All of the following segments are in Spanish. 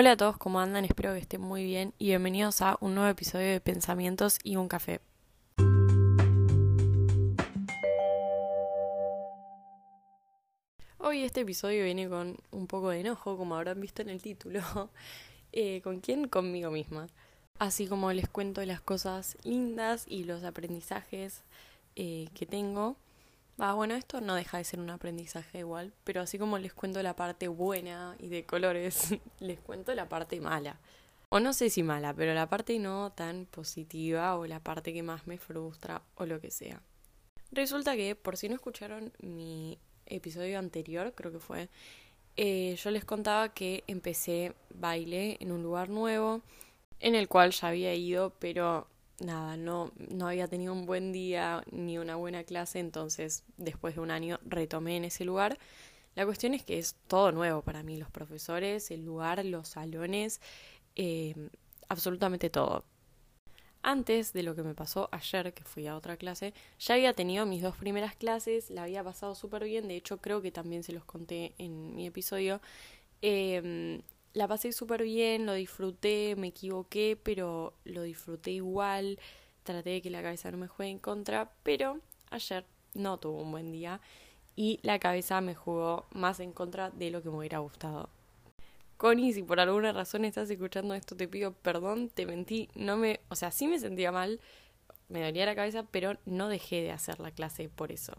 Hola a todos, ¿cómo andan? Espero que estén muy bien y bienvenidos a un nuevo episodio de Pensamientos y un café. Hoy este episodio viene con un poco de enojo, como habrán visto en el título. Eh, ¿Con quién? Conmigo misma. Así como les cuento las cosas lindas y los aprendizajes eh, que tengo Ah, bueno, esto no deja de ser un aprendizaje igual, pero así como les cuento la parte buena y de colores, les cuento la parte mala. O no sé si mala, pero la parte no tan positiva o la parte que más me frustra o lo que sea. Resulta que, por si no escucharon mi episodio anterior, creo que fue, eh, yo les contaba que empecé baile en un lugar nuevo, en el cual ya había ido, pero nada, no, no había tenido un buen día ni una buena clase, entonces después de un año retomé en ese lugar. La cuestión es que es todo nuevo para mí, los profesores, el lugar, los salones, eh, absolutamente todo. Antes de lo que me pasó ayer, que fui a otra clase, ya había tenido mis dos primeras clases, la había pasado súper bien, de hecho creo que también se los conté en mi episodio. Eh, la pasé súper bien, lo disfruté, me equivoqué, pero lo disfruté igual. Traté de que la cabeza no me juegue en contra, pero ayer no tuvo un buen día y la cabeza me jugó más en contra de lo que me hubiera gustado. Connie, si por alguna razón estás escuchando esto, te pido perdón, te mentí, no me, o sea, sí me sentía mal, me dolía la cabeza, pero no dejé de hacer la clase por eso.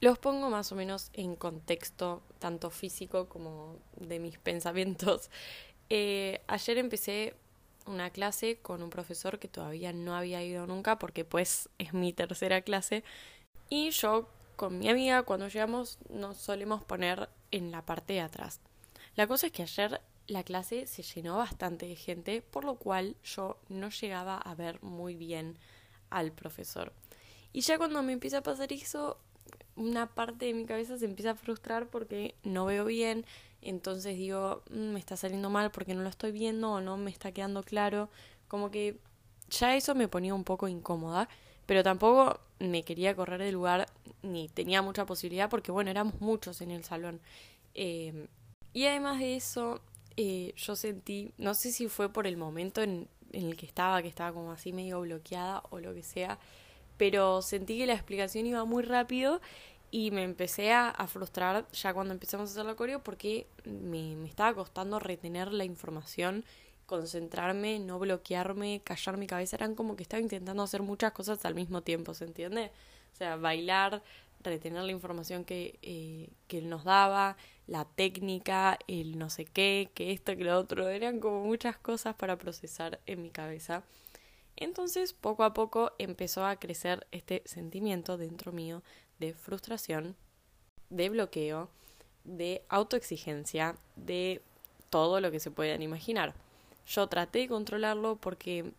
Los pongo más o menos en contexto, tanto físico como de mis pensamientos. Eh, ayer empecé una clase con un profesor que todavía no había ido nunca porque pues es mi tercera clase y yo con mi amiga cuando llegamos nos solemos poner en la parte de atrás. La cosa es que ayer la clase se llenó bastante de gente por lo cual yo no llegaba a ver muy bien al profesor. Y ya cuando me empieza a pasar eso una parte de mi cabeza se empieza a frustrar porque no veo bien, entonces digo, mm, me está saliendo mal porque no lo estoy viendo o no me está quedando claro, como que ya eso me ponía un poco incómoda, pero tampoco me quería correr del lugar ni tenía mucha posibilidad porque bueno, éramos muchos en el salón. Eh, y además de eso, eh, yo sentí, no sé si fue por el momento en, en el que estaba, que estaba como así medio bloqueada o lo que sea, pero sentí que la explicación iba muy rápido y me empecé a, frustrar ya cuando empezamos a hacer la coreo porque me, me, estaba costando retener la información, concentrarme, no bloquearme, callar mi cabeza. Eran como que estaba intentando hacer muchas cosas al mismo tiempo, ¿se entiende? O sea, bailar, retener la información que, eh, que él nos daba, la técnica, el no sé qué, que esto, que lo otro. Eran como muchas cosas para procesar en mi cabeza. Entonces, poco a poco empezó a crecer este sentimiento dentro mío de frustración, de bloqueo, de autoexigencia, de todo lo que se puedan imaginar. Yo traté de controlarlo porque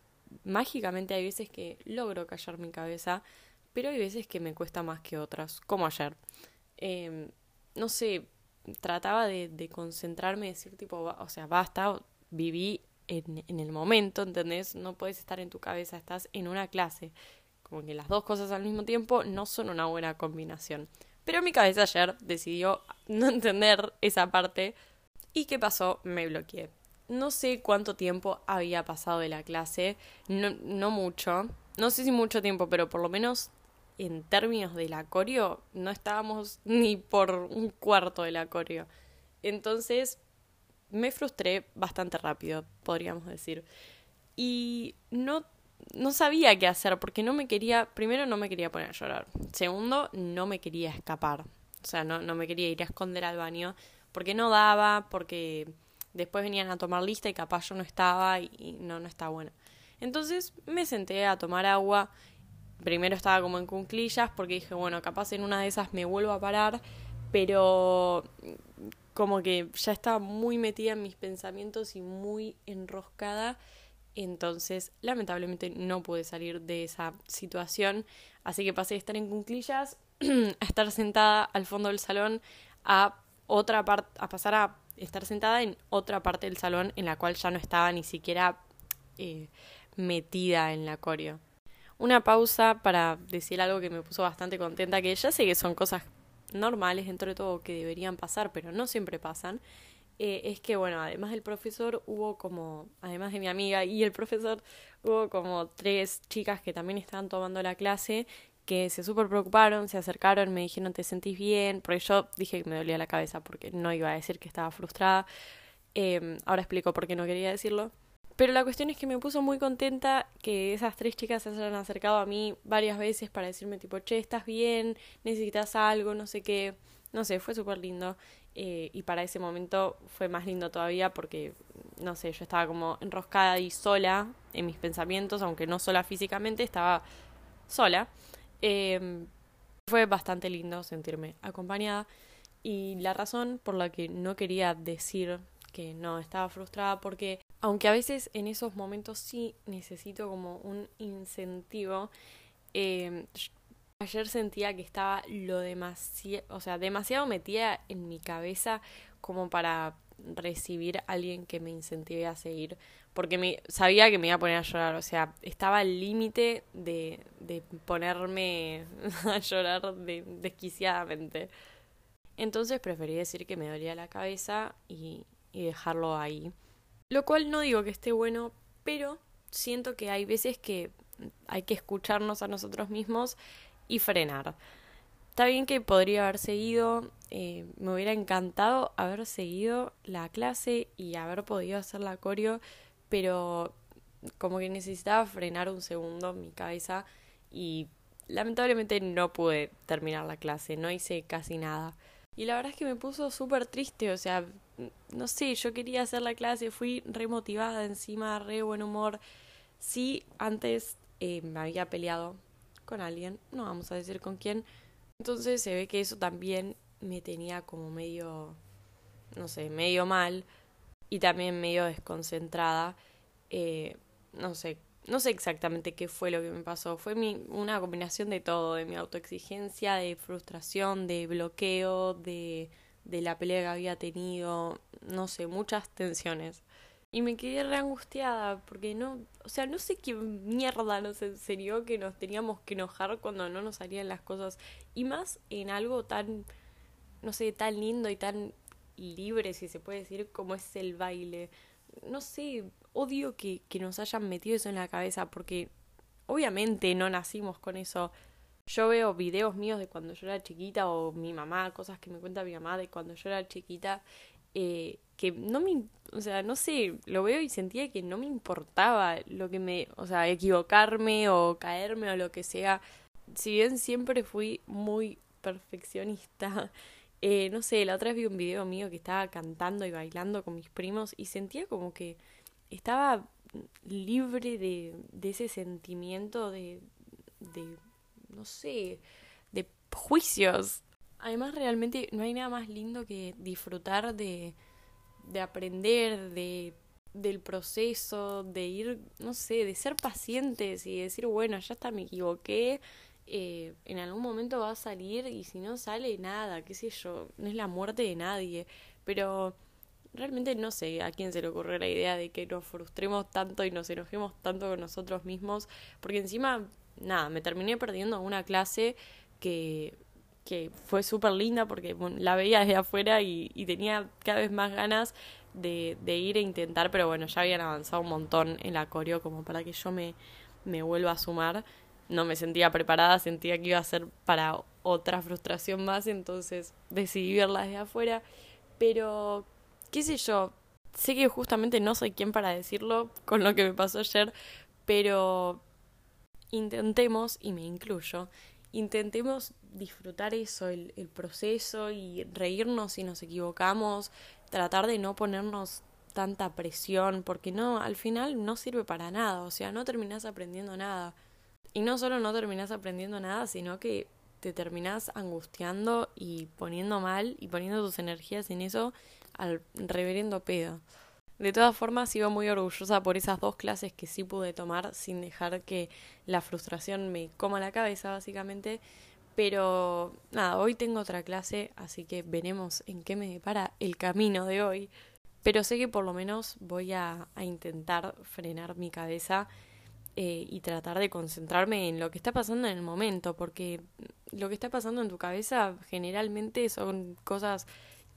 mágicamente hay veces que logro callar mi cabeza, pero hay veces que me cuesta más que otras, como ayer. Em, no sé, trataba de, de concentrarme, decir tipo, o sea, basta, viví en, el momento, ¿entendés? No puedes estar en tu cabeza, estás en una clase. Como que las dos cosas al mismo tiempo no son una buena combinación. Pero mi cabeza ayer decidió no entender esa parte. ¿Y qué pasó? Me bloqueé. No sé cuánto tiempo había pasado de la clase, no, no mucho. No sé si mucho tiempo, pero por lo menos en términos de la coreo, no estábamos ni por un cuarto de la coreo. Entonces me frustré bastante rápido, podríamos decir. Y no, no sabía qué hacer porque no me quería, primero no me quería poner a llorar. Segundo, no me quería escapar. O sea, no, no me quería ir a esconder al baño porque no daba, porque después venían a tomar lista y capaz yo no estaba y, no, no está bueno. Entonces me senté a tomar agua. Primero estaba como en cunclillas porque dije, bueno, capaz en una de esas me vuelvo a parar, pero como que ya estaba muy metida en mis pensamientos y muy enroscada. Entonces, lamentablemente no pude salir de esa situación. Así que pasé de estar en cunclillas a estar sentada al fondo del salón a otra parte, a pasar a estar sentada en otra parte del salón en la cual ya no estaba ni siquiera eh, metida en la coreo. Una pausa para decir algo que me puso bastante contenta, que ya sé que son cosas normales dentro de todo que deberían pasar, pero no siempre pasan. eh, es que, bueno, además del profesor, hubo como, además de mi amiga y el profesor, hubo como tres chicas que también estaban tomando la clase que se súper preocuparon, se acercaron, me dijeron, ¿te sentís bien? Porque yo dije que me dolía la cabeza porque no iba a decir que estaba frustrada. Em, ahora explico por qué no quería decirlo. Pero la cuestión es que me puso muy contenta que esas tres chicas se hayan acercado a mí varias veces para decirme tipo, che, ¿estás bien? ¿Necesitas algo? No sé qué. No sé, fue súper lindo. Eh, y para ese momento fue más lindo todavía porque, no sé, yo estaba como enroscada y sola en mis pensamientos, aunque no sola físicamente, estaba sola. Em, fue bastante lindo sentirme acompañada. Y la razón por la que no quería decir que no estaba frustrada porque aunque a veces en esos momentos sí necesito como un incentivo, eh, ayer sentía que estaba lo demasiado, o sea, demasiado metida en mi cabeza como para recibir a alguien que me incentive a seguir, porque me, sabía que me iba a poner a llorar, o sea, estaba al límite de, de ponerme a llorar de, desquiciadamente. Entonces preferí decir que me dolía la cabeza y, y dejarlo ahí. Lo cual no digo que esté bueno, pero siento que hay veces que hay que escucharnos a nosotros mismos y frenar. Está bien que podría haber seguido, eh, me hubiera encantado haber seguido la clase y haber podido hacer la coreo, pero como que necesitaba frenar un segundo mi cabeza y lamentablemente no pude terminar la clase, no hice casi nada. Y la verdad es que me puso súper triste, o sea, no sé, yo quería hacer la clase, fui remotivada encima, re buen humor. Sí, antes eh, me había peleado con alguien, no vamos a decir con quién. Entonces se ve que eso también me tenía como medio, no sé, medio mal y también medio desconcentrada. Eh, no sé, no sé exactamente qué fue lo que me pasó. Fue mi, una combinación de todo, de mi autoexigencia, de frustración, de bloqueo, de de la pelea que había tenido, no sé, muchas tensiones. Y me quedé re angustiada porque no, o sea, no sé qué mierda nos enseñó que nos teníamos que enojar cuando no nos salían las cosas. Y más en algo tan, no sé, tan lindo y tan libre, si se puede decir, como es el baile. No sé, odio que, que nos hayan metido eso en la cabeza porque obviamente no nacimos con eso. Yo veo videos míos de cuando yo era chiquita o mi mamá, cosas que me cuenta mi mamá de cuando yo era chiquita, eh, que no me, o sea, no sé, lo veo y sentía que no me importaba lo que me, o sea, equivocarme o caerme o lo que sea. Si bien siempre fui muy perfeccionista, eh, no sé, la otra vez vi un video mío que estaba cantando y bailando con mis primos y sentía como que estaba libre de, de ese sentimiento de, de no sé, de juicios. Además, realmente no hay nada más lindo que disfrutar de, de aprender, de del proceso, de ir, no sé, de ser pacientes y decir, bueno, ya está, me equivoqué, eh, en algún momento va a salir y si no sale, nada, qué sé yo, no es la muerte de nadie, pero realmente no sé a quién se le ocurre la idea de que nos frustremos tanto y nos enojemos tanto con nosotros mismos, porque encima nada, me terminé perdiendo una clase que, que fue súper linda porque la veía desde afuera y, tenía cada vez más ganas de, de ir e intentar, pero bueno, ya habían avanzado un montón en la coreo como para que yo me, me vuelva a sumar. No me sentía preparada, sentía que iba a ser para otra frustración más, entonces decidí verla desde afuera. Pero, qué sé yo, sé que justamente no soy quien para decirlo con lo que me pasó ayer, pero intentemos, y me incluyo, intentemos disfrutar eso, el, el, proceso y reírnos si nos equivocamos, tratar de no ponernos tanta presión, porque no, al final no sirve para nada, o sea, no terminás aprendiendo nada. Y no solo no terminás aprendiendo nada, sino que te terminás angustiando y poniendo mal y poniendo tus energías en eso al reverendo pedo. De todas formas, iba muy orgullosa por esas dos clases que sí pude tomar sin dejar que la frustración me coma la cabeza, básicamente. Pero nada, hoy tengo otra clase, así que veremos en qué me depara el camino de hoy. Pero sé que por lo menos voy a, intentar frenar mi cabeza eh, y tratar de concentrarme en lo que está pasando en el momento, porque lo que está pasando en tu cabeza generalmente son cosas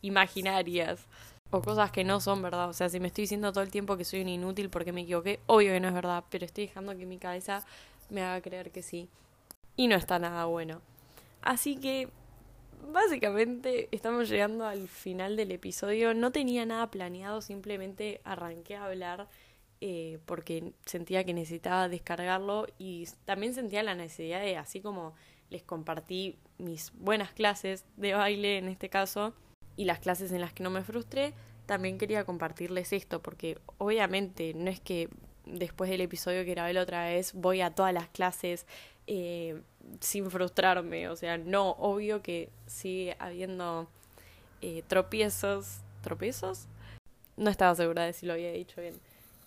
imaginarias. O cosas que no son verdad. O sea, si me estoy diciendo todo el tiempo que soy un inútil porque me equivoqué, obvio que no es verdad, pero estoy dejando que mi cabeza me haga creer que sí. Y no está nada bueno. Así que, básicamente, estamos llegando al final del episodio. No tenía nada planeado, simplemente arranqué a hablar eh, porque sentía que necesitaba descargarlo y también sentía la necesidad de, así como les compartí mis buenas clases de baile en este caso, y las clases en las que no me frustré, también quería compartirles esto, porque obviamente no es que después del episodio que grabé la otra vez voy a todas las clases eh, sin frustrarme, o sea, no, obvio que sigue habiendo eh, tropiezos, tropiezos, no estaba segura de si lo había dicho bien.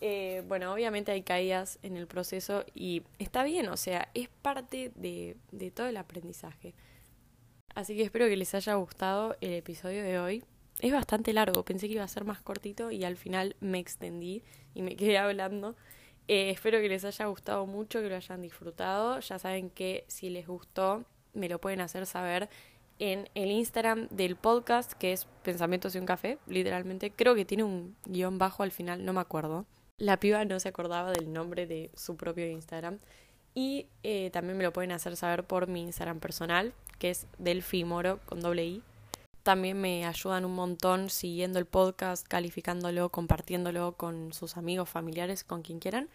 Eh, bueno, obviamente hay caídas en el proceso y está bien, o sea, es parte de, de todo el aprendizaje. Así que espero que les haya gustado el episodio de hoy. Es bastante largo, pensé que iba a ser más cortito y al final me extendí y me quedé hablando. Eh, espero que les haya gustado mucho, que lo hayan disfrutado. Ya saben que si les gustó, me lo pueden hacer saber en el Instagram del podcast, que es Pensamientos y un café, literalmente. Creo que tiene un guion bajo al final, no me acuerdo. La piba no se acordaba del nombre de su propio Instagram. Y eh, también me lo pueden hacer saber por mi Instagram personal, que es Delphi Moro con doble I. También me ayudan un montón siguiendo el podcast, calificándolo, compartiéndolo con sus amigos, familiares, con quien quieran.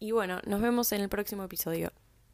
Y bueno, nos vemos en el próximo episodio.